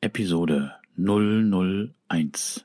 Episode 001.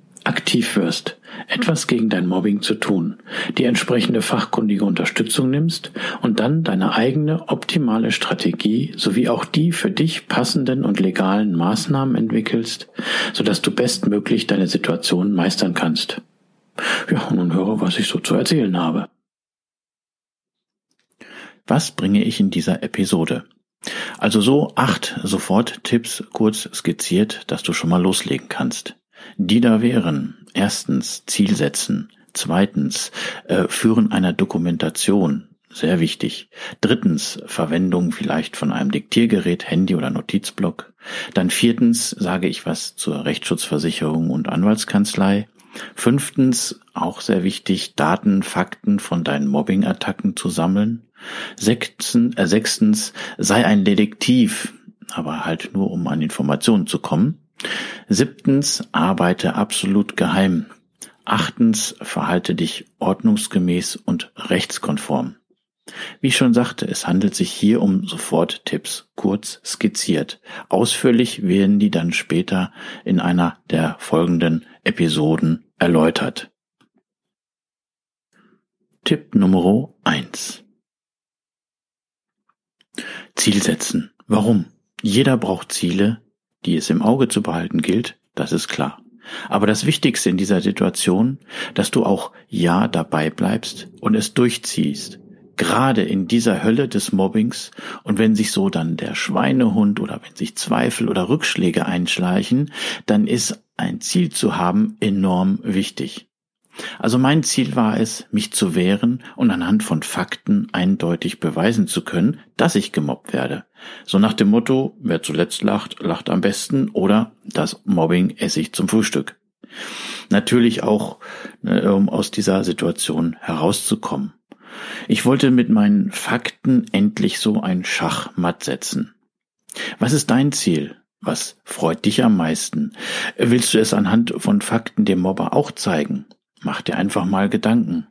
aktiv wirst, etwas gegen dein Mobbing zu tun, die entsprechende fachkundige Unterstützung nimmst und dann deine eigene optimale Strategie sowie auch die für dich passenden und legalen Maßnahmen entwickelst, sodass du bestmöglich deine Situation meistern kannst. Ja, nun höre, was ich so zu erzählen habe. Was bringe ich in dieser Episode? Also so acht Sofort-Tipps kurz skizziert, dass du schon mal loslegen kannst die da wären. Erstens Ziel setzen. Zweitens äh, Führen einer Dokumentation. Sehr wichtig. Drittens Verwendung vielleicht von einem Diktiergerät, Handy oder Notizblock. Dann viertens sage ich was zur Rechtsschutzversicherung und Anwaltskanzlei. Fünftens, auch sehr wichtig, Daten, Fakten von deinen Mobbing-Attacken zu sammeln. Sechstens, äh, sechstens, sei ein Detektiv, aber halt nur, um an Informationen zu kommen. Siebtens, arbeite absolut geheim. Achtens, verhalte dich ordnungsgemäß und rechtskonform. Wie ich schon sagte, es handelt sich hier um Soforttipps, kurz skizziert. Ausführlich werden die dann später in einer der folgenden Episoden erläutert. Tipp Nummer eins: Ziel setzen. Warum? Jeder braucht Ziele, die es im Auge zu behalten gilt, das ist klar. Aber das Wichtigste in dieser Situation, dass du auch ja dabei bleibst und es durchziehst. Gerade in dieser Hölle des Mobbings und wenn sich so dann der Schweinehund oder wenn sich Zweifel oder Rückschläge einschleichen, dann ist ein Ziel zu haben enorm wichtig. Also mein Ziel war es, mich zu wehren und anhand von Fakten eindeutig beweisen zu können, dass ich gemobbt werde. So nach dem Motto, wer zuletzt lacht, lacht am besten oder das Mobbing esse ich zum Frühstück. Natürlich auch, ne, um aus dieser Situation herauszukommen. Ich wollte mit meinen Fakten endlich so ein Schachmatt setzen. Was ist dein Ziel? Was freut dich am meisten? Willst du es anhand von Fakten dem Mobber auch zeigen? Mach dir einfach mal Gedanken.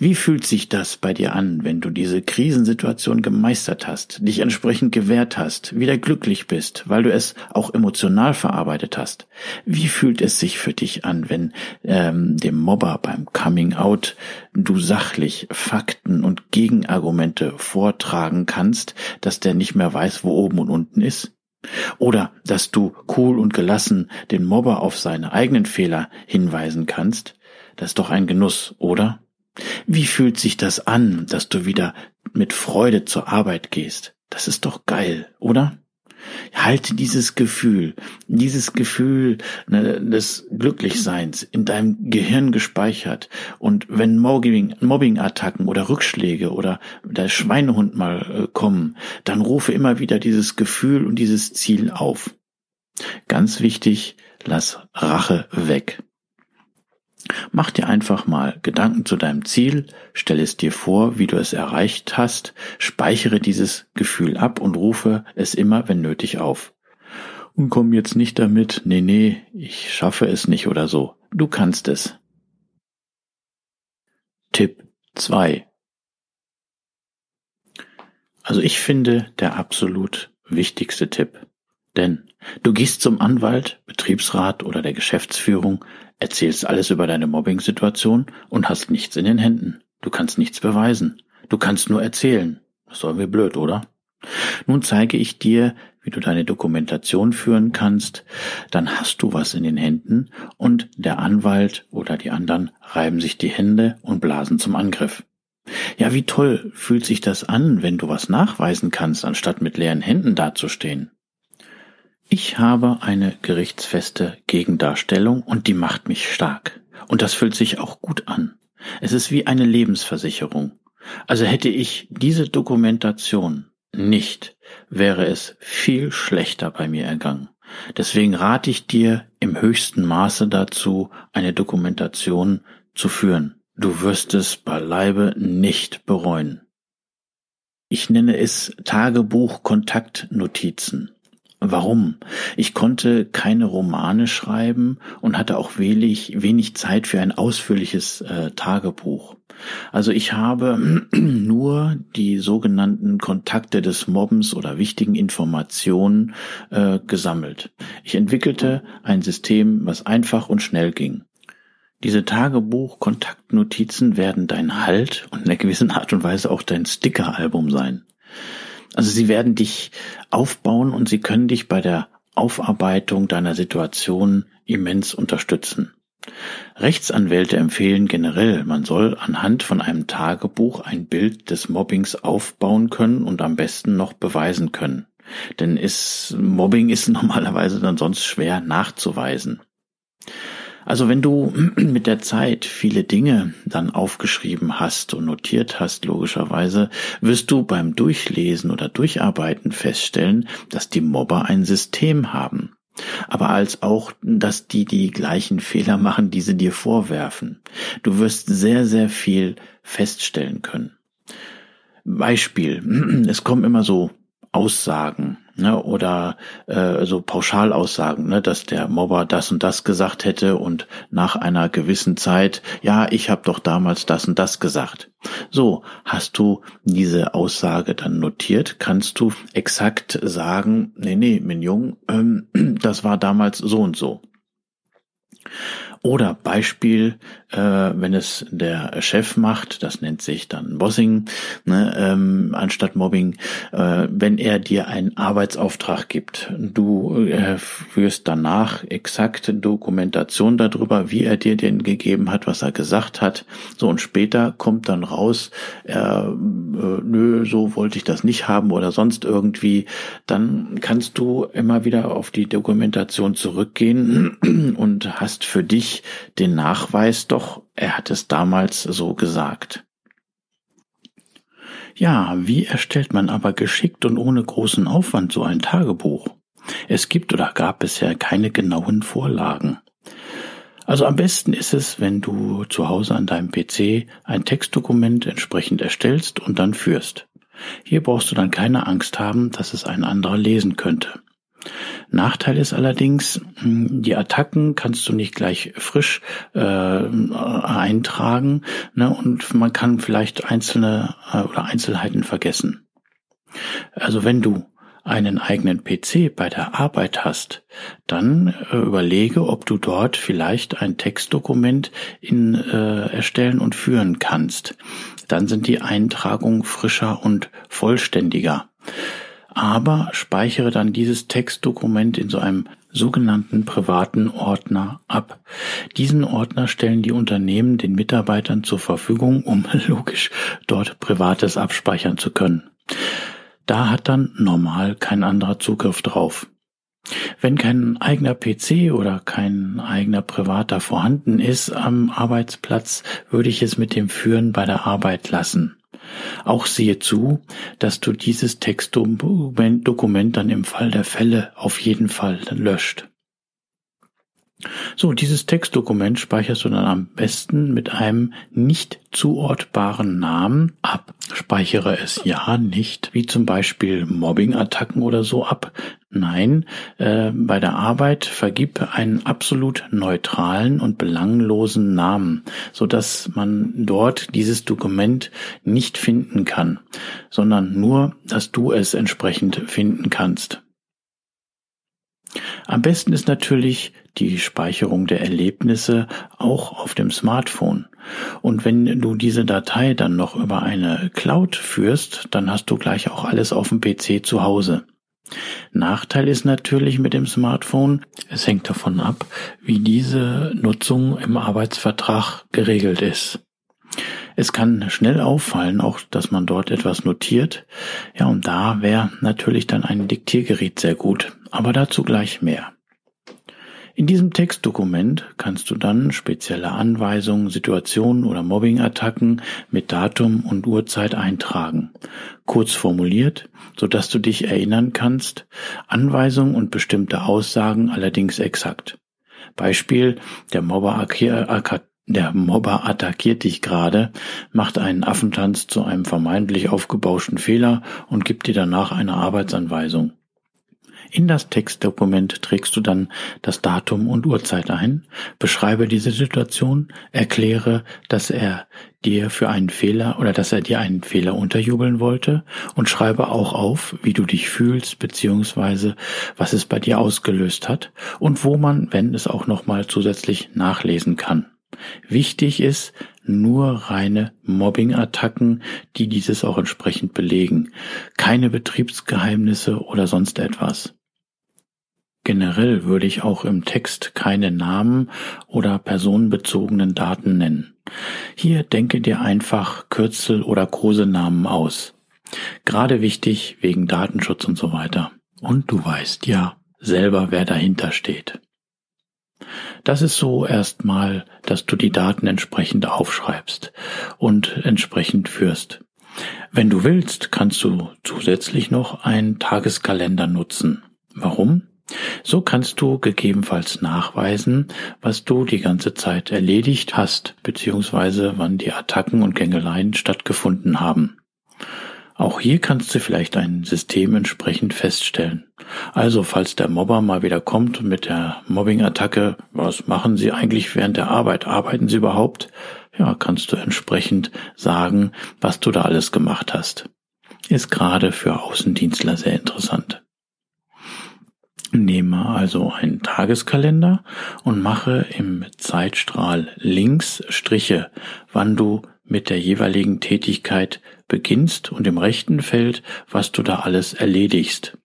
Wie fühlt sich das bei dir an, wenn du diese Krisensituation gemeistert hast, dich entsprechend gewehrt hast, wieder glücklich bist, weil du es auch emotional verarbeitet hast? Wie fühlt es sich für dich an, wenn ähm, dem Mobber beim Coming Out du sachlich Fakten und Gegenargumente vortragen kannst, dass der nicht mehr weiß, wo oben und unten ist? Oder dass du cool und gelassen den Mobber auf seine eigenen Fehler hinweisen kannst? Das ist doch ein Genuss, oder? Wie fühlt sich das an, dass du wieder mit Freude zur Arbeit gehst? Das ist doch geil, oder? Halte dieses Gefühl, dieses Gefühl ne, des Glücklichseins in deinem Gehirn gespeichert. Und wenn Mobbing, Mobbing-Attacken oder Rückschläge oder der Schweinehund mal äh, kommen, dann rufe immer wieder dieses Gefühl und dieses Ziel auf. Ganz wichtig, lass Rache weg. Mach dir einfach mal Gedanken zu deinem Ziel, stell es dir vor, wie du es erreicht hast, speichere dieses Gefühl ab und rufe es immer, wenn nötig, auf. Und komm jetzt nicht damit, nee, nee, ich schaffe es nicht oder so. Du kannst es. Tipp 2. Also ich finde der absolut wichtigste Tipp. Denn du gehst zum Anwalt, Betriebsrat oder der Geschäftsführung, erzählst alles über deine Mobbing-Situation und hast nichts in den Händen. Du kannst nichts beweisen. Du kannst nur erzählen. Das ist irgendwie blöd, oder? Nun zeige ich dir, wie du deine Dokumentation führen kannst, dann hast du was in den Händen und der Anwalt oder die anderen reiben sich die Hände und blasen zum Angriff. Ja, wie toll fühlt sich das an, wenn du was nachweisen kannst, anstatt mit leeren Händen dazustehen. Ich habe eine gerichtsfeste Gegendarstellung und die macht mich stark. Und das fühlt sich auch gut an. Es ist wie eine Lebensversicherung. Also hätte ich diese Dokumentation nicht, wäre es viel schlechter bei mir ergangen. Deswegen rate ich dir im höchsten Maße dazu, eine Dokumentation zu führen. Du wirst es beileibe nicht bereuen. Ich nenne es Tagebuch Kontaktnotizen. Warum? Ich konnte keine Romane schreiben und hatte auch wenig, wenig Zeit für ein ausführliches äh, Tagebuch. Also ich habe nur die sogenannten Kontakte des Mobbens oder wichtigen Informationen äh, gesammelt. Ich entwickelte ein System, was einfach und schnell ging. Diese Tagebuch-Kontaktnotizen werden dein Halt und in einer gewissen Art und Weise auch dein Sticker-Album sein. Also sie werden dich aufbauen und sie können dich bei der Aufarbeitung deiner Situation immens unterstützen. Rechtsanwälte empfehlen generell, man soll anhand von einem Tagebuch ein Bild des Mobbings aufbauen können und am besten noch beweisen können. Denn ist, Mobbing ist normalerweise dann sonst schwer nachzuweisen. Also wenn du mit der Zeit viele Dinge dann aufgeschrieben hast und notiert hast, logischerweise, wirst du beim Durchlesen oder Durcharbeiten feststellen, dass die Mobber ein System haben. Aber als auch, dass die die gleichen Fehler machen, die sie dir vorwerfen. Du wirst sehr, sehr viel feststellen können. Beispiel. Es kommen immer so Aussagen ne, oder äh, so Pauschalaussagen, ne, dass der Mobber das und das gesagt hätte und nach einer gewissen Zeit, ja, ich habe doch damals das und das gesagt. So, hast du diese Aussage dann notiert, kannst du exakt sagen, nee, nee, Minjung, ähm, das war damals so und so. Oder Beispiel, äh, wenn es der Chef macht, das nennt sich dann Bossing, ne, ähm, anstatt Mobbing, äh, wenn er dir einen Arbeitsauftrag gibt, du äh, führst danach exakt Dokumentation darüber, wie er dir den gegeben hat, was er gesagt hat. So und später kommt dann raus, äh, äh, nö, so wollte ich das nicht haben oder sonst irgendwie, dann kannst du immer wieder auf die Dokumentation zurückgehen und hast für dich nicht den Nachweis, doch er hat es damals so gesagt. Ja, wie erstellt man aber geschickt und ohne großen Aufwand so ein Tagebuch? Es gibt oder gab bisher keine genauen Vorlagen. Also am besten ist es, wenn du zu Hause an deinem PC ein Textdokument entsprechend erstellst und dann führst. Hier brauchst du dann keine Angst haben, dass es ein anderer lesen könnte. Nachteil ist allerdings, hm, die Attacken kannst du nicht gleich frisch äh, eintragen ne, und man kann vielleicht einzelne äh, oder Einzelheiten vergessen. Also wenn du einen eigenen PC bei der Arbeit hast, dann äh, überlege, ob du dort vielleicht ein Textdokument in, äh, erstellen und führen kannst. Dann sind die Eintragungen frischer und vollständiger aber speichere dann dieses Textdokument in so einem sogenannten privaten Ordner ab. Diesen Ordner stellen die Unternehmen den Mitarbeitern zur Verfügung, um logisch dort Privates abspeichern zu können. Da hat dann normal kein anderer Zugriff drauf. Wenn kein eigener PC oder kein eigener privater vorhanden ist am Arbeitsplatz, würde ich es mit dem Führen bei der Arbeit lassen. Auch siehe zu, dass du dieses Textdokument dann im Fall der Fälle auf jeden Fall löscht. So, dieses Textdokument speicherst du dann am besten mit einem nicht zuortbaren Namen ab. Speichere es ja nicht, wie zum Beispiel Mobbing-Attacken oder so ab. Nein, äh, bei der Arbeit vergib einen absolut neutralen und belanglosen Namen, so dass man dort dieses Dokument nicht finden kann, sondern nur, dass du es entsprechend finden kannst. Am besten ist natürlich die Speicherung der Erlebnisse auch auf dem Smartphone. Und wenn du diese Datei dann noch über eine Cloud führst, dann hast du gleich auch alles auf dem PC zu Hause. Nachteil ist natürlich mit dem Smartphone, es hängt davon ab, wie diese Nutzung im Arbeitsvertrag geregelt ist. Es kann schnell auffallen, auch dass man dort etwas notiert. Ja, und da wäre natürlich dann ein Diktiergerät sehr gut. Aber dazu gleich mehr. In diesem Textdokument kannst du dann spezielle Anweisungen, Situationen oder Mobbingattacken mit Datum und Uhrzeit eintragen. Kurz formuliert, so dass du dich erinnern kannst, Anweisungen und bestimmte Aussagen allerdings exakt. Beispiel, der Mobber der Mobber attackiert dich gerade, macht einen Affentanz zu einem vermeintlich aufgebauschten Fehler und gibt dir danach eine Arbeitsanweisung. In das Textdokument trägst du dann das Datum und Uhrzeit ein, beschreibe diese Situation, erkläre, dass er dir für einen Fehler oder dass er dir einen Fehler unterjubeln wollte und schreibe auch auf, wie du dich fühlst beziehungsweise was es bei dir ausgelöst hat und wo man, wenn es auch nochmal zusätzlich nachlesen kann. Wichtig ist nur reine Mobbing-Attacken, die dieses auch entsprechend belegen. Keine Betriebsgeheimnisse oder sonst etwas. Generell würde ich auch im Text keine Namen oder personenbezogenen Daten nennen. Hier denke dir einfach Kürzel oder Kosenamen aus. Gerade wichtig wegen Datenschutz und so weiter. Und du weißt ja selber, wer dahinter steht. Das ist so erstmal, dass du die Daten entsprechend aufschreibst und entsprechend führst. Wenn du willst, kannst du zusätzlich noch einen Tageskalender nutzen. Warum? So kannst du gegebenenfalls nachweisen, was du die ganze Zeit erledigt hast, beziehungsweise wann die Attacken und Gängeleien stattgefunden haben. Auch hier kannst du vielleicht ein System entsprechend feststellen. Also, falls der Mobber mal wieder kommt mit der Mobbing-Attacke, was machen Sie eigentlich während der Arbeit? Arbeiten Sie überhaupt? Ja, kannst du entsprechend sagen, was du da alles gemacht hast. Ist gerade für Außendienstler sehr interessant. Nehme also einen Tageskalender und mache im Zeitstrahl links Striche, wann du mit der jeweiligen Tätigkeit beginnst und im rechten Feld, was du da alles erledigst.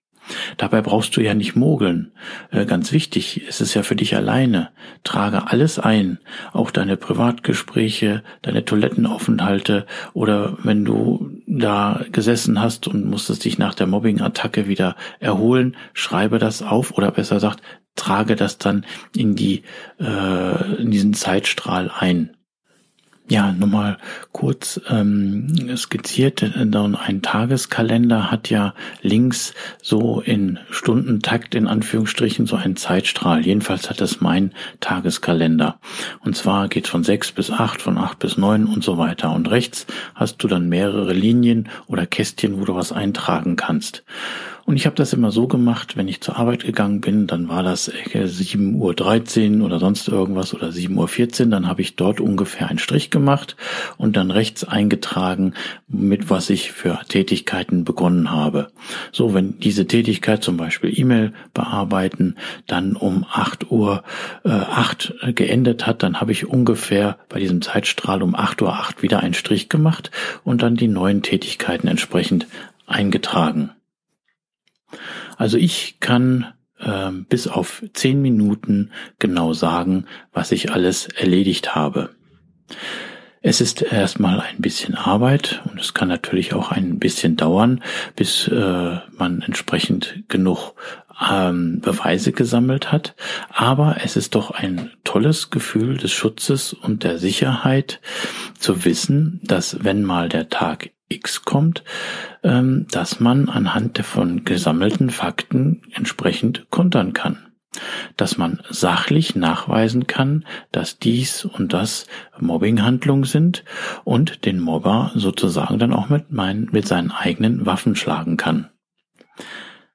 Dabei brauchst du ja nicht mogeln. Äh, ganz wichtig, es ist ja für dich alleine. Trage alles ein, auch deine Privatgespräche, deine Toilettenaufenthalte oder wenn du da gesessen hast und musstest dich nach der Mobbing-Attacke wieder erholen, schreibe das auf oder besser gesagt, trage das dann in die äh, in diesen Zeitstrahl ein. Ja, nochmal kurz ähm, skizziert. Ein Tageskalender hat ja links so in Stundentakt in Anführungsstrichen so einen Zeitstrahl. Jedenfalls hat das mein Tageskalender. Und zwar geht von sechs bis acht, von acht bis neun und so weiter. Und rechts hast du dann mehrere Linien oder Kästchen, wo du was eintragen kannst. Und ich habe das immer so gemacht, wenn ich zur Arbeit gegangen bin, dann war das 7.13 Uhr oder sonst irgendwas oder 7.14 Uhr, dann habe ich dort ungefähr einen Strich gemacht und dann rechts eingetragen, mit was ich für Tätigkeiten begonnen habe. So, wenn diese Tätigkeit zum Beispiel E-Mail bearbeiten, dann um 8 Uhr äh, 8 geendet hat, dann habe ich ungefähr bei diesem Zeitstrahl um 8 Uhr 8 wieder einen Strich gemacht und dann die neuen Tätigkeiten entsprechend eingetragen. Also ich kann äh, bis auf zehn Minuten genau sagen, was ich alles erledigt habe. Es ist erstmal ein bisschen Arbeit und es kann natürlich auch ein bisschen dauern, bis äh, man entsprechend genug ähm, Beweise gesammelt hat. Aber es ist doch ein tolles Gefühl des Schutzes und der Sicherheit zu wissen, dass wenn mal der Tag X kommt, ähm, dass man anhand der von gesammelten Fakten entsprechend kontern kann dass man sachlich nachweisen kann, dass dies und das Mobbinghandlungen sind und den Mobber sozusagen dann auch mit, meinen, mit seinen eigenen Waffen schlagen kann.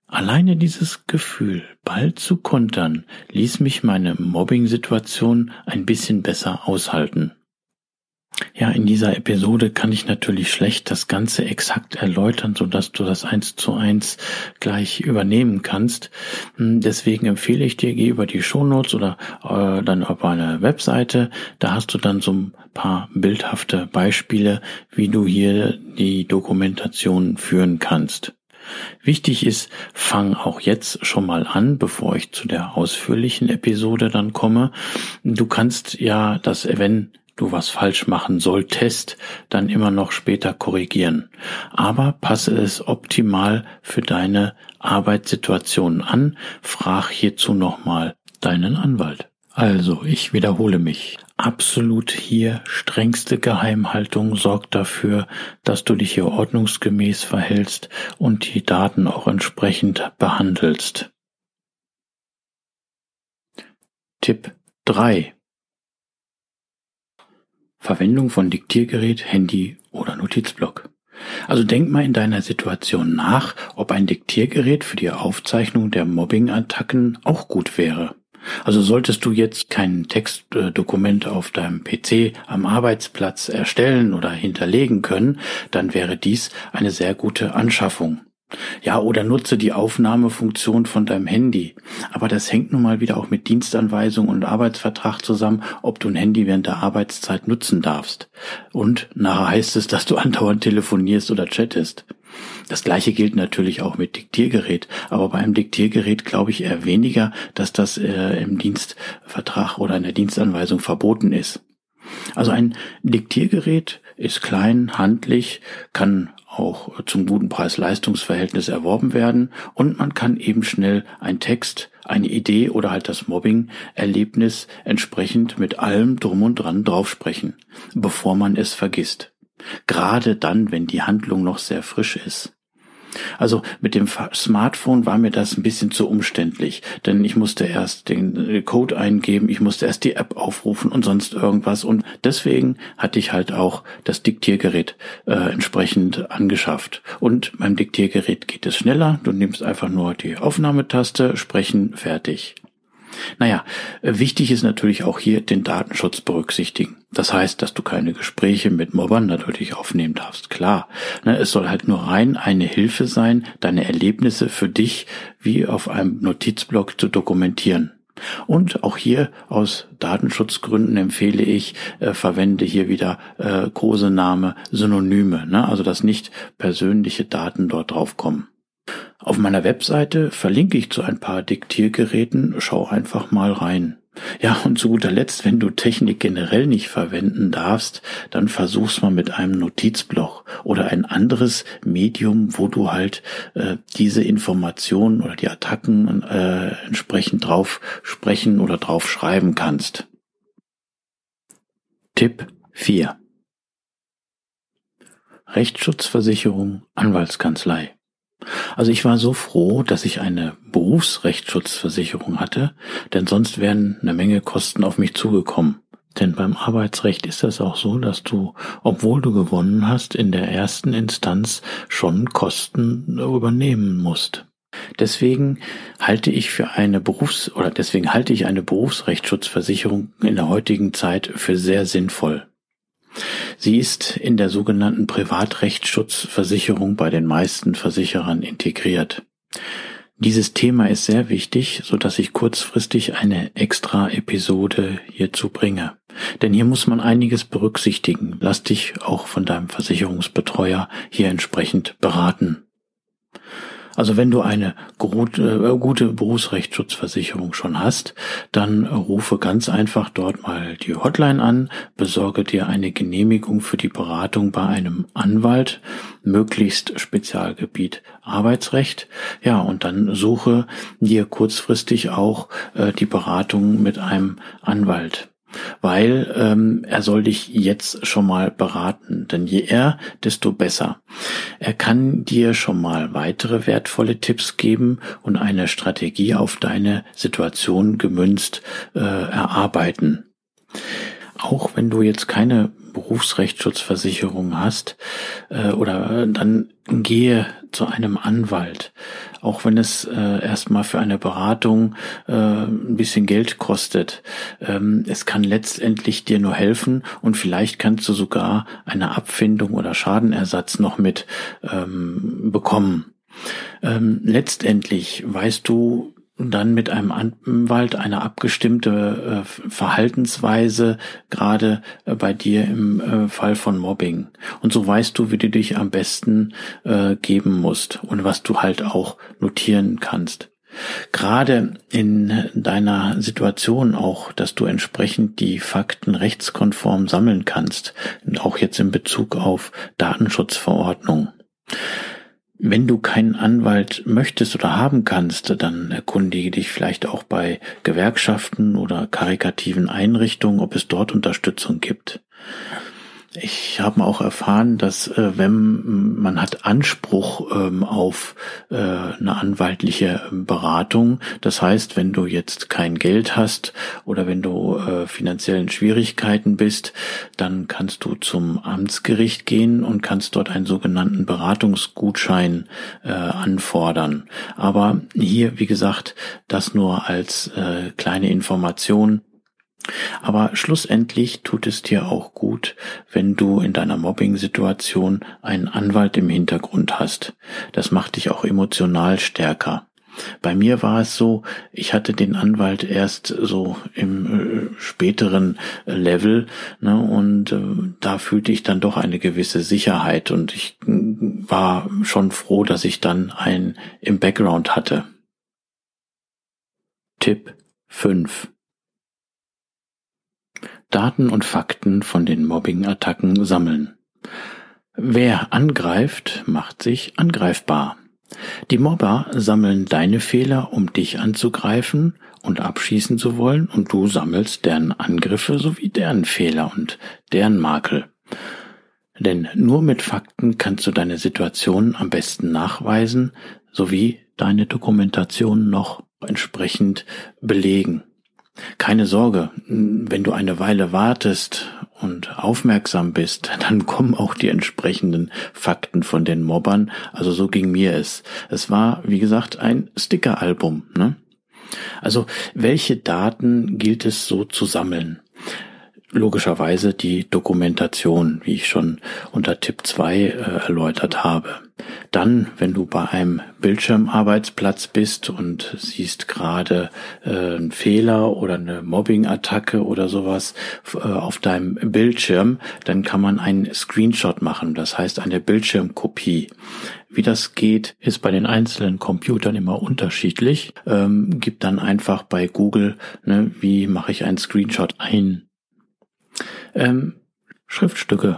Alleine dieses Gefühl, bald zu kontern, ließ mich meine Mobbing-Situation ein bisschen besser aushalten. Ja, in dieser Episode kann ich natürlich schlecht das Ganze exakt erläutern, so dass du das eins zu eins gleich übernehmen kannst. Hm, deswegen empfehle ich dir, geh über die Shownotes oder äh, dann auf eine Webseite. Da hast du dann so ein paar bildhafte Beispiele, wie du hier die Dokumentation führen kannst. Wichtig ist, fang auch jetzt schon mal an, bevor ich zu der ausführlichen Episode dann komme. Du kannst ja das, wenn du was falsch machen solltest, dann immer noch später korrigieren. Aber passe es optimal für deine Arbeitssituation an. Frag hierzu nochmal deinen Anwalt. Also, ich wiederhole mich. Absolut hier strengste Geheimhaltung sorgt dafür, dass du dich hier ordnungsgemäß verhältst und die Daten auch entsprechend behandelst. Tipp 3 Verwendung von Diktiergerät, Handy oder Notizblock. Also denk mal in deiner Situation nach, ob ein Diktiergerät für die Aufzeichnung der Mobbing-Attacken auch gut wäre. Also solltest du jetzt kein Textdokument auf deinem PC am Arbeitsplatz erstellen oder hinterlegen können, dann wäre dies eine sehr gute Anschaffung. Ja, oder nutze die Aufnahmefunktion von deinem Handy. Aber das hängt nun mal wieder auch mit Dienstanweisung und Arbeitsvertrag zusammen, ob du ein Handy während der Arbeitszeit nutzen darfst. Und nachher heißt es, dass du andauernd telefonierst oder chattest. Das gleiche gilt natürlich auch mit Diktiergerät, aber beim Diktiergerät glaube ich eher weniger, dass das äh, im Dienstvertrag oder in der Dienstanweisung verboten ist. Also ein Diktiergerät ist klein, handlich, kann auch zum guten Preis-Leistungs-Verhältnis erworben werden und man kann eben schnell ein Text, eine Idee oder halt das Mobbing-Erlebnis entsprechend mit allem drum und dran draufsprechen, bevor man es vergisst. Gerade dann, wenn die Handlung noch sehr frisch ist. Also mit dem Smartphone war mir das ein bisschen zu umständlich, denn ich musste erst den äh, Code eingeben, ich musste erst die App aufrufen und sonst irgendwas und deswegen hatte ich halt auch das Diktiergerät äh, entsprechend angeschafft. Und beim Diktiergerät geht es schneller, du nimmst einfach nur die Aufnahmetaste, sprechen, fertig. Naja, wichtig ist natürlich auch hier den Datenschutz berücksichtigen. Das heißt, dass du keine Gespräche mit Mobbern natürlich aufnehmen darfst. Klar, ne, es soll halt nur rein eine Hilfe sein, deine Erlebnisse für dich wie auf einem Notizblock zu dokumentieren. Und auch hier aus Datenschutzgründen empfehle ich, äh, verwende hier wieder äh, Kosename, Synonyme, ne? also dass nicht persönliche Daten dort draufkommen. Auf meiner Webseite verlinke ich zu ein paar Diktiergeräten, schau einfach mal rein. Ja, und zu guter Letzt, wenn du Technik generell nicht verwenden darfst, dann versuch's mal mit einem Notizblock oder ein anderes Medium, wo du halt äh, diese Informationen oder die Attacken äh, entsprechend drauf sprechen oder drauf schreiben kannst. Tipp 4 Rechtsschutzversicherung, Anwaltskanzlei. Also ich war so froh, dass ich eine Berufsrechtsschutzversicherung hatte, denn sonst wären eine Menge Kosten auf mich zugekommen. Denn beim Arbeitsrecht ist es auch so, dass du, obwohl du gewonnen hast, in der ersten Instanz schon Kosten übernehmen musst. Deswegen halte ich für eine Berufs- oder deswegen halte ich eine Berufsrechtsschutzversicherung in der heutigen Zeit für sehr sinnvoll. Sie ist in der sogenannten Privatrechtsschutzversicherung bei den meisten Versicherern integriert. Dieses Thema ist sehr wichtig, so dass ich kurzfristig eine extra Episode hierzu bringe. Denn hier muss man einiges berücksichtigen. Lass dich auch von deinem Versicherungsbetreuer hier entsprechend beraten. Also wenn du eine gute, äh, gute Berufsrechtsschutzversicherung schon hast, dann rufe ganz einfach dort mal die Hotline an, besorge dir eine Genehmigung für die Beratung bei einem Anwalt, möglichst Spezialgebiet Arbeitsrecht. Ja, und dann suche dir kurzfristig auch äh, die Beratung mit einem Anwalt weil ähm, er soll dich jetzt schon mal beraten, denn je eher, desto besser. Er kann dir schon mal weitere wertvolle Tipps geben und eine Strategie auf deine Situation gemünzt äh, erarbeiten. Auch wenn du jetzt keine Berufsrechtsschutzversicherung hast äh, oder dann gehe zu einem Anwalt, auch wenn es äh, erstmal für eine Beratung äh, ein bisschen Geld kostet. Ähm, es kann letztendlich dir nur helfen und vielleicht kannst du sogar eine Abfindung oder Schadenersatz noch mit ähm, bekommen. Ähm, letztendlich weißt du dann mit einem Anwalt eine abgestimmte äh, Verhaltensweise, gerade äh, bei dir im äh, Fall von Mobbing. Und so weißt du, wie du dich am besten äh, geben musst und was du halt auch notieren kannst. Gerade in deiner Situation auch, dass du entsprechend die Fakten rechtskonform sammeln kannst, auch jetzt in Bezug auf Datenschutzverordnung. Wenn du keinen Anwalt möchtest oder haben kannst, dann erkundige dich vielleicht auch bei Gewerkschaften oder karikativen Einrichtungen, ob es dort Unterstützung gibt. Ich habe auch erfahren, dass äh, wenn man hat Anspruch ähm, auf äh, eine anwaltliche Beratung, das heißt, wenn du jetzt kein Geld hast oder wenn du äh, finanziellen Schwierigkeiten bist, dann kannst du zum Amtsgericht gehen und kannst dort einen sogenannten Beratungsgutschein äh, anfordern. Aber hier, wie gesagt, das nur als äh, kleine Information aber schlussendlich tut es dir auch gut, wenn du in deiner Mobbing-Situation einen Anwalt im Hintergrund hast. Das macht dich auch emotional stärker. Bei mir war es so, ich hatte den Anwalt erst so im äh, späteren äh, Level ne, und äh, da fühlte ich dann doch eine gewisse Sicherheit und ich war schon froh, dass ich dann einen im Background hatte. Tipp 5 Daten und Fakten von den Mobbing-Attacken sammeln. Wer angreift, macht sich angreifbar. Die Mobber sammeln deine Fehler, um dich anzugreifen und abschießen zu wollen, und du sammelst deren Angriffe sowie deren Fehler und deren Makel. Denn nur mit Fakten kannst du deine Situation am besten nachweisen, sowie deine Dokumentation noch entsprechend belegen. Keine Sorge, wenn du eine Weile wartest und aufmerksam bist, dann kommen auch die entsprechenden Fakten von den Mobbern. Also so ging mir es. Es war, wie gesagt, ein Stickeralbum. Ne? Also welche Daten gilt es so zu sammeln? logischerweise die Dokumentation, wie ich schon unter Tipp 2 äh, erläutert habe. Dann, wenn du bei einem Bildschirmarbeitsplatz bist und siehst gerade äh, einen Fehler oder eine Mobbing-Attacke oder sowas äh, auf deinem Bildschirm, dann kann man einen Screenshot machen, das heißt eine Bildschirmkopie. Wie das geht, ist bei den einzelnen Computern immer unterschiedlich. Ähm, gib dann einfach bei Google, ne, wie mache ich einen Screenshot ein ähm, Schriftstücke.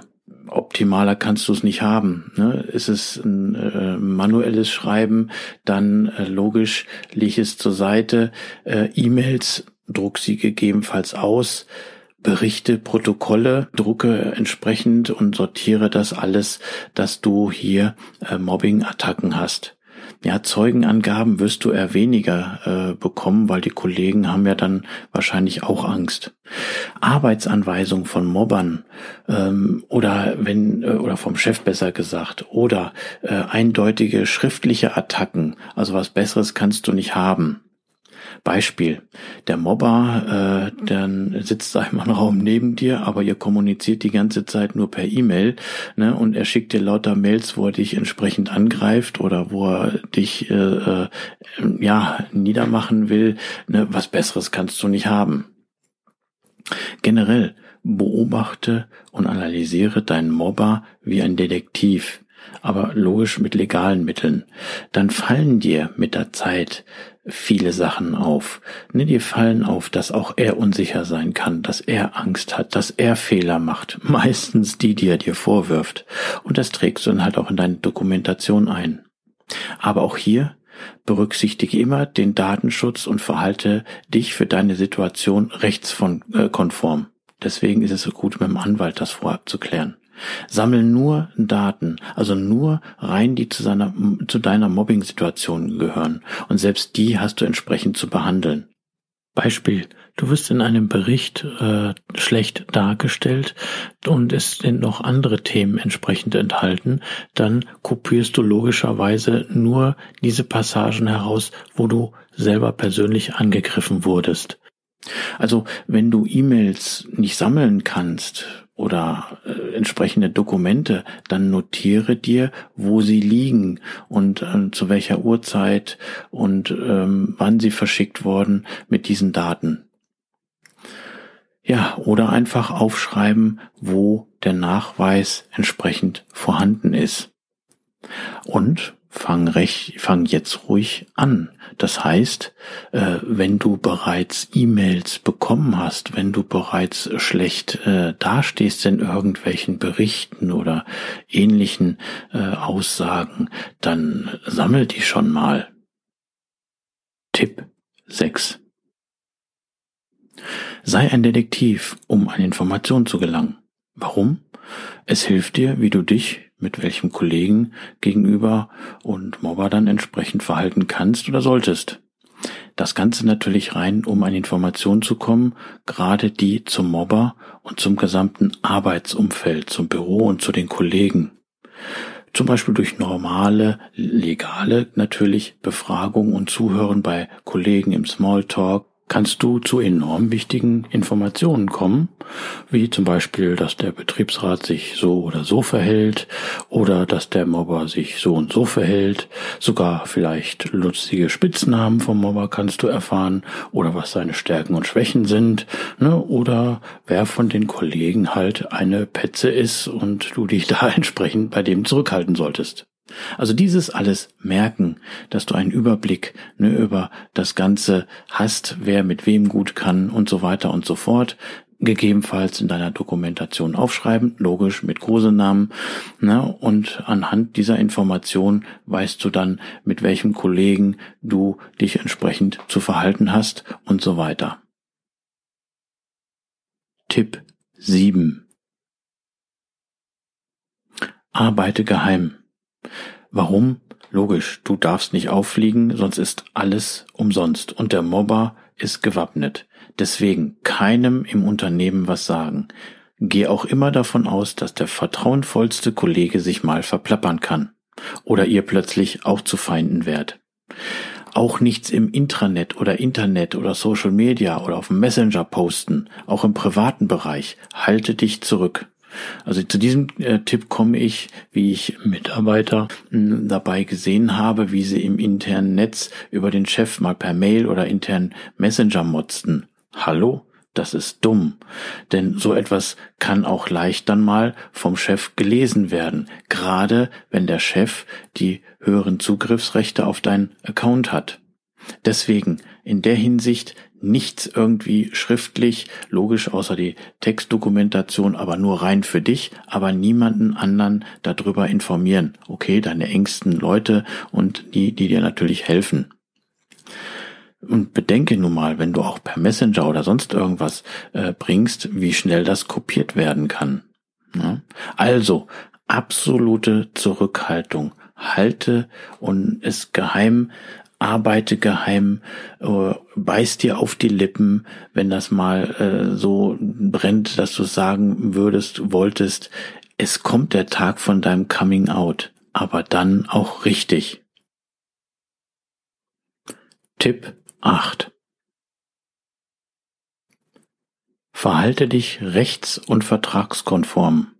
Optimaler kannst du es nicht haben. Ne? Ist es ein äh, manuelles Schreiben, dann äh, logisch leg es zur Seite. Äh, E-Mails druck sie gegebenenfalls aus. Berichte, Protokolle, drucke entsprechend und sortiere das alles, dass du hier äh, Mobbing-Attacken hast ja, Zeugenangaben wirst du eher weniger äh, bekommen, weil die Kollegen haben ja dann wahrscheinlich auch Angst. Arbeitsanweisung von Mobbern ähm, oder wenn äh, oder vom Chef besser gesagt oder äh, eindeutige schriftliche Attacken, also was Besseres kannst du nicht haben. Beispiel, der Mobber, äh, dann sitzt da im Raum neben dir, aber ihr kommuniziert die ganze Zeit nur per E-Mail ne, und er schickt dir lauter Mails, wo er dich entsprechend angreift oder wo er dich äh, äh, ja niedermachen will. Ne, was Besseres kannst du nicht haben. Generell beobachte und analysiere deinen Mobber wie ein Detektiv. aber logisch mit legalen Mitteln, dann fallen dir mit der Zeit viele Sachen auf. Ne, dir fallen auf, dass auch er unsicher sein kann, dass er Angst hat, dass er Fehler macht. Meistens die, die er dir vorwirft. Und das trägst du dann halt auch in deine Dokumentation ein. Aber auch hier berücksichtige immer den Datenschutz und verhalte dich für deine Situation rechtskonform. Deswegen ist es so gut, mit dem Anwalt das vorab zu klären. Sammel nur Daten, also nur rein, die zu, seiner, zu deiner Mobbing-Situation gehören. Und selbst die hast du entsprechend zu behandeln. Beispiel, du wirst in einem Bericht äh, schlecht dargestellt und es sind noch andere Themen entsprechend enthalten, dann kopierst du logischerweise nur diese Passagen heraus, wo du selber persönlich angegriffen wurdest. Also wenn du E-Mails nicht sammeln kannst, oder äh, entsprechende Dokumente, dann notiere dir, wo sie liegen und äh, zu welcher Uhrzeit und ähm, wann sie verschickt wurden mit diesen Daten. Ja, oder einfach aufschreiben, wo der Nachweis entsprechend vorhanden ist. Und fang recht, fang jetzt ruhig an. Das heißt, äh, wenn du bereits E-Mails bekommen hast, wenn du bereits schlecht äh, dastehst in irgendwelchen Berichten oder ähnlichen äh, Aussagen, dann sammel die schon mal. Tipp 6. Sei ein Detektiv, um an Informationen zu gelangen. Warum? Es hilft dir, wie du dich mit welchem Kollegen gegenüber und Mobber dann entsprechend verhalten kannst oder solltest. Das Ganze natürlich rein, um an Informationen zu kommen, gerade die zum Mobber und zum gesamten Arbeitsumfeld, zum Büro und zu den Kollegen. Zum Beispiel durch normale, legale natürlich Befragung und Zuhören bei Kollegen im Smalltalk kannst du zu enorm wichtigen Informationen kommen, wie zum Beispiel, dass der Betriebsrat sich so oder so verhält oder dass der Mobber sich so und so verhält. Sogar vielleicht lustige Spitznamen vom Mobber kannst du erfahren oder was seine Stärken und Schwächen sind ne? oder wer von den Kollegen halt eine Petze ist und du dich da entsprechend bei dem zurückhalten solltest. Also dieses alles merken, dass du einen Überblick ne, über das Ganze hast, wer mit wem gut kann und so weiter und so fort, gegebenenfalls in deiner Dokumentation aufschreiben, logisch mit Kosenamen. Ne, und anhand dieser Information weißt du dann, mit welchem Kollegen du dich entsprechend zu verhalten hast und so weiter. Tipp 7. Arbeite geheim. Warum? Logisch, du darfst nicht auffliegen, sonst ist alles umsonst und der Mobber ist gewappnet. Deswegen keinem im Unternehmen was sagen. Geh auch immer davon aus, dass der vertrauenvollste Kollege sich mal verplappern kann oder ihr plötzlich auch zu Feinden werdet. Auch nichts im Intranet oder Internet oder Social Media oder auf Messenger posten, auch im privaten Bereich. Halte dich zurück. Also zu diesem äh, Tipp komme ich, wie ich Mitarbeiter mh, hm, dabei gesehen habe, wie sie im internen Netz über den Chef mal per Mail oder internen Messenger motzten. Hallo? Das ist dumm. Denn so etwas kann auch leicht dann mal vom Chef gelesen werden. Gerade wenn der Chef die höheren Zugriffsrechte auf deinen Account hat. Deswegen in der Hinsicht nichts irgendwie schriftlich, logisch außer die Textdokumentation, aber nur rein für dich, aber niemanden anderen darüber informieren. Okay, deine engsten Leute und die, die dir natürlich helfen. Und bedenke nun mal, wenn du auch per Messenger oder sonst irgendwas äh, bringst, wie schnell das kopiert werden kann. Ja? Also, absolute Zurückhaltung. Halte und es geheim arbeite geheim, äh, beiß dir auf die Lippen, wenn das mal äh, so brennt, dass du sagen würdest, wolltest, es kommt der Tag von deinem Coming Out, aber dann auch richtig. Tipp 8. Verhalte dich rechts- und vertragskonform.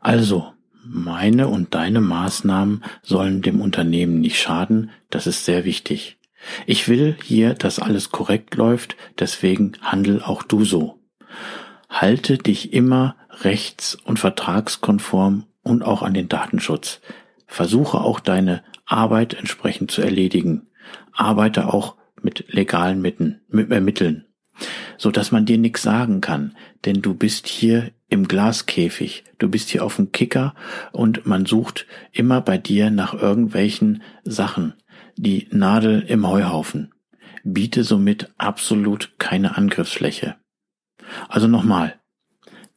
Also, meine und deine Maßnahmen sollen dem Unternehmen nicht schaden, das ist sehr wichtig. Ich will hier, dass alles korrekt läuft, deswegen handel auch du so. Halte dich immer rechts- und vertragskonform und auch an den Datenschutz. Versuche auch deine Arbeit entsprechend zu erledigen. Arbeite auch mit legalen Mitteln, mit, äh, so dass man dir nichts sagen kann, denn du bist hier im Glaskäfig, du bist hier auf dem Kicker und man sucht immer bei dir nach irgendwelchen Sachen, die Nadel im Heuhaufen. Biete somit absolut keine Angriffsfläche. Also nochmal,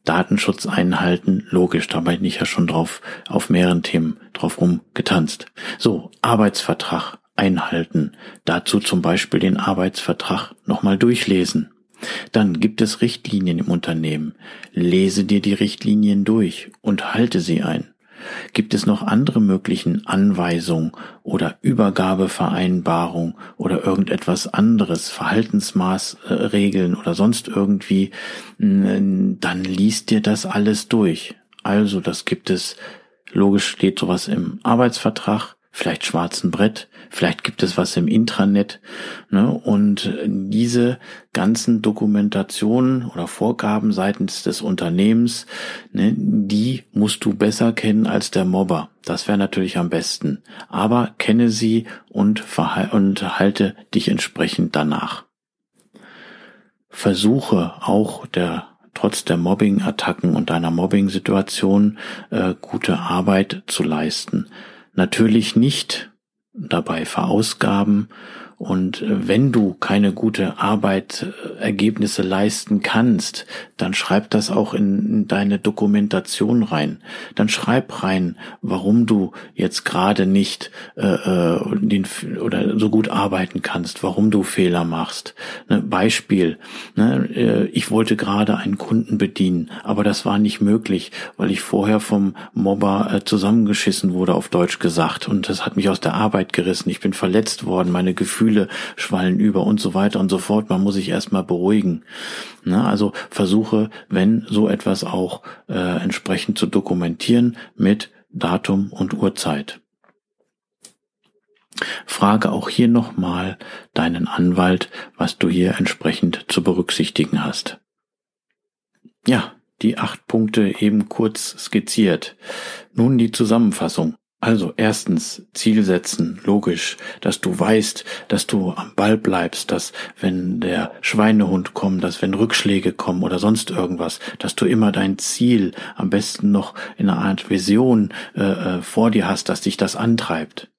Datenschutz einhalten, logisch, da bin ich ja schon drauf, auf mehreren Themen drauf rumgetanzt. So, Arbeitsvertrag einhalten, dazu zum Beispiel den Arbeitsvertrag nochmal durchlesen. Dann gibt es Richtlinien im Unternehmen. Lese dir die Richtlinien durch und halte sie ein. Gibt es noch andere möglichen Anweisungen oder Übergabevereinbarung oder irgendetwas anderes, Verhaltensmaßregeln oder sonst irgendwie, dann liest dir das alles durch. Also, das gibt es, logisch steht sowas im Arbeitsvertrag, vielleicht schwarzen Brett, vielleicht gibt es was im Intranet. Ne? Und diese ganzen Dokumentationen oder Vorgaben seitens des Unternehmens, ne, die musst du besser kennen als der Mobber. Das wäre natürlich am besten. Aber kenne sie und, und halte dich entsprechend danach. Versuche auch der trotz der Mobbing-Attacken und deiner Mobbing-Situation äh, gute Arbeit zu leisten natürlich nicht dabei verausgaben und äh, wenn du keine gute Arbeitergebnisse leisten kannst, dann schreib das auch in deine Dokumentation rein. Dann schreib rein, warum du jetzt gerade nicht äh, äh, den oder so gut arbeiten kannst, warum du Fehler machst. Ne, Beispiel: ne, äh, Ich wollte gerade einen Kunden bedienen, aber das war nicht möglich, weil ich vorher vom Mobber äh, zusammengeschissen wurde, auf Deutsch gesagt, und das hat mich aus der Arbeit gerissen. Ich bin verletzt worden, meine Gefühle Gefühle schwallen über und so weiter und so fort. Man muss sich erstmal beruhigen. Na, also versuche, wenn so etwas auch äh, entsprechend zu dokumentieren mit Datum und Uhrzeit. Frage auch hier nochmal deinen Anwalt, was du hier entsprechend zu berücksichtigen hast. Ja, die acht Punkte eben kurz skizziert. Nun die Zusammenfassung. Also erstens Ziel setzen, logisch, dass du weißt, dass du am Ball bleibst, dass wenn der Schweinehund kommt, dass wenn Rückschläge kommen oder sonst irgendwas, dass du immer dein Ziel am besten noch in einer Art Vision äh, äh vor dir hast, dass dich das antreibt.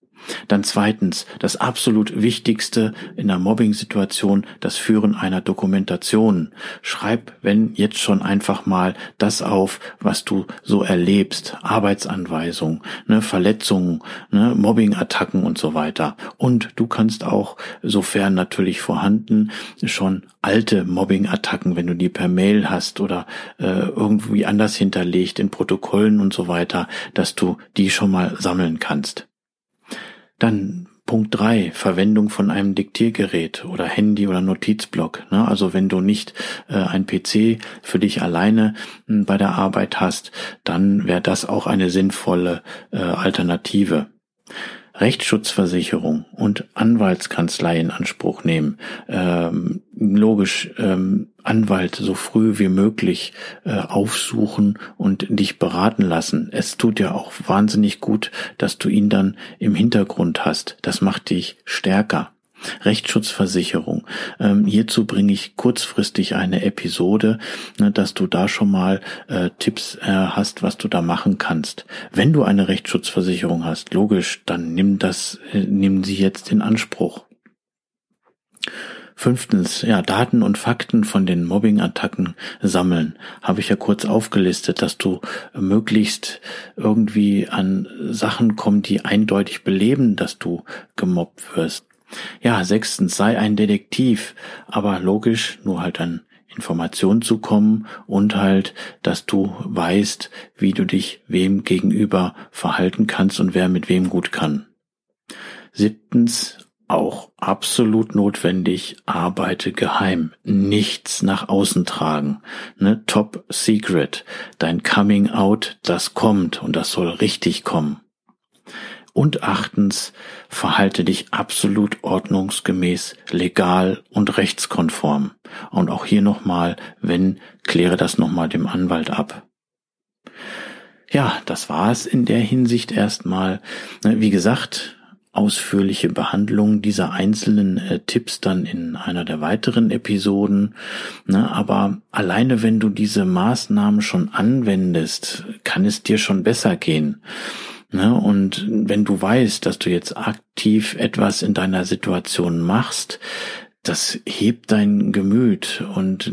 Dann zweitens, das absolut Wichtigste in der Mobbing-Situation, das Führen einer Dokumentation. Schreib, wenn jetzt schon einfach mal das auf, was du so erlebst. Arbeitsanweisungen, ne, Verletzungen, ne, Mobbing-Attacken und so weiter. Und du kannst auch, sofern natürlich vorhanden, schon alte Mobbing-Attacken, wenn du die per Mail hast oder äh, irgendwie anders hinterlegt in Protokollen und so weiter, dass du die schon mal sammeln kannst. Dann Punkt drei Verwendung von einem Diktiergerät oder Handy oder Notizblock. Ne? Also wenn du nicht äh, ein PC für dich alleine äh, bei der Arbeit hast, dann wäre das auch eine sinnvolle äh, Alternative. Rechtsschutzversicherung und Anwaltskanzlei in Anspruch nehmen. Ähm, logisch, ähm, Anwalt so früh wie möglich äh, aufsuchen und dich beraten lassen. Es tut ja auch wahnsinnig gut, dass du ihn dann im Hintergrund hast. Das macht dich stärker. Rechtsschutzversicherung. Ähm, hierzu bringe ich kurzfristig eine Episode, ne, dass du da schon mal äh, Tipps äh, hast, was du da machen kannst. Wenn du eine Rechtsschutzversicherung hast, logisch, dann nimm das, äh, nimm sie jetzt in Anspruch. Fünftens, ja, Daten und Fakten von den Mobbing-Attacken sammeln. Habe ich ja kurz aufgelistet, dass du möglichst irgendwie an Sachen kommst, die eindeutig beleben, dass du gemobbt wirst. Ja, sechstens, sei ein Detektiv, aber logisch, nur halt an Informationen zu kommen und halt, dass du weißt, wie du dich wem gegenüber verhalten kannst und wer mit wem gut kann. Siebtens, auch absolut notwendig, arbeite geheim, nichts nach außen tragen, ne, top secret, dein Coming Out, das kommt und das soll richtig kommen. Und achtens, verhalte dich absolut ordnungsgemäß, legal und rechtskonform. Und auch hier nochmal, wenn, kläre das nochmal dem Anwalt ab. Ja, das war es in der Hinsicht erstmal. Ne, wie gesagt, ausführliche Behandlung dieser einzelnen äh, Tipps dann in einer der weiteren Episoden. Ne, aber alleine wenn du diese Maßnahmen schon anwendest, kann es dir schon besser gehen. Ne, und wenn du weißt, dass du jetzt aktiv etwas in deiner Situation machst, das hebt dein Gemüt und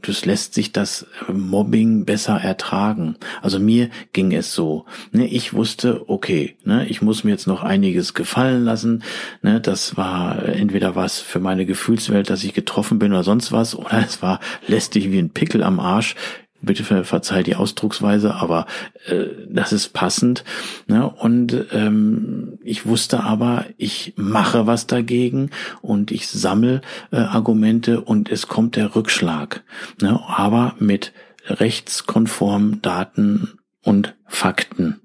das lässt sich das Mobbing besser ertragen. Also mir ging es so. Ne, ich wusste, okay, ne, ich muss mir jetzt noch einiges gefallen lassen. Ne, das war entweder was für meine Gefühlswelt, dass ich getroffen bin oder sonst was, oder es war lästig wie ein Pickel am Arsch bitte ver verzeih die Ausdrucksweise, aber äh, das ist passend. Ne? Und ähm, ich wusste aber, ich mache was dagegen und ich sammle äh, Argumente und es kommt der Rückschlag. Ne? Aber mit rechtskonformen Daten und Fakten.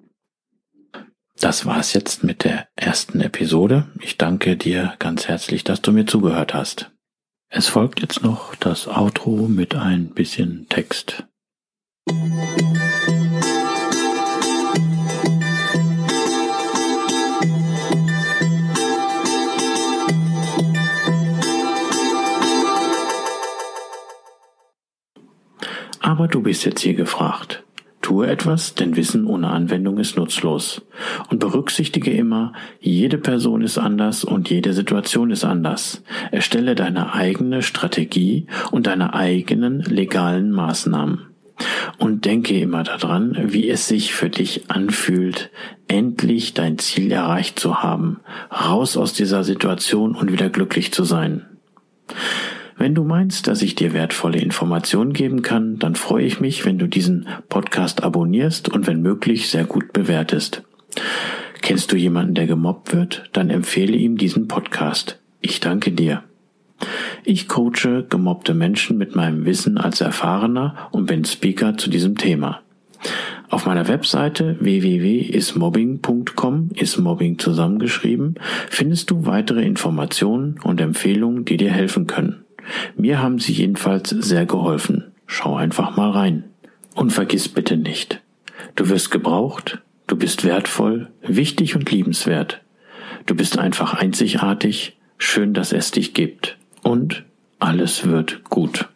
Das war's jetzt mit der ersten Episode. Ich danke dir ganz herzlich, dass du mir zugehört hast. Es folgt jetzt noch das Outro mit ein bisschen Text. Aber du bist jetzt hier gefragt. Tue etwas, denn Wissen ohne Anwendung ist nutzlos. Und berücksichtige immer, jede Person ist anders und jede Situation ist anders. Erstelle deine eigene Strategie und deine eigenen legalen Maßnahmen. Und denke immer daran, wie es sich für dich anfühlt, endlich dein Ziel erreicht zu haben, raus aus dieser Situation und wieder glücklich zu sein. Wenn du meinst, dass ich dir wertvolle Informationen geben kann, dann freue ich mich, wenn du diesen Podcast abonnierst und wenn möglich sehr gut bewertest. Kennst du jemanden, der gemobbt wird? Dann empfehle ihm diesen Podcast. Ich danke dir. Ich coache gemobbte Menschen mit meinem Wissen als Erfahrener und bin Speaker zu diesem Thema. Auf meiner Webseite www.ismobbing.com ist Mobbing zusammengeschrieben, findest du weitere Informationen und Empfehlungen, die dir helfen können. Mir haben sie jedenfalls sehr geholfen. Schau einfach mal rein. Und vergiss bitte nicht, du wirst gebraucht, du bist wertvoll, wichtig und liebenswert. Du bist einfach einzigartig, schön, dass es dich gibt und alles wird gut.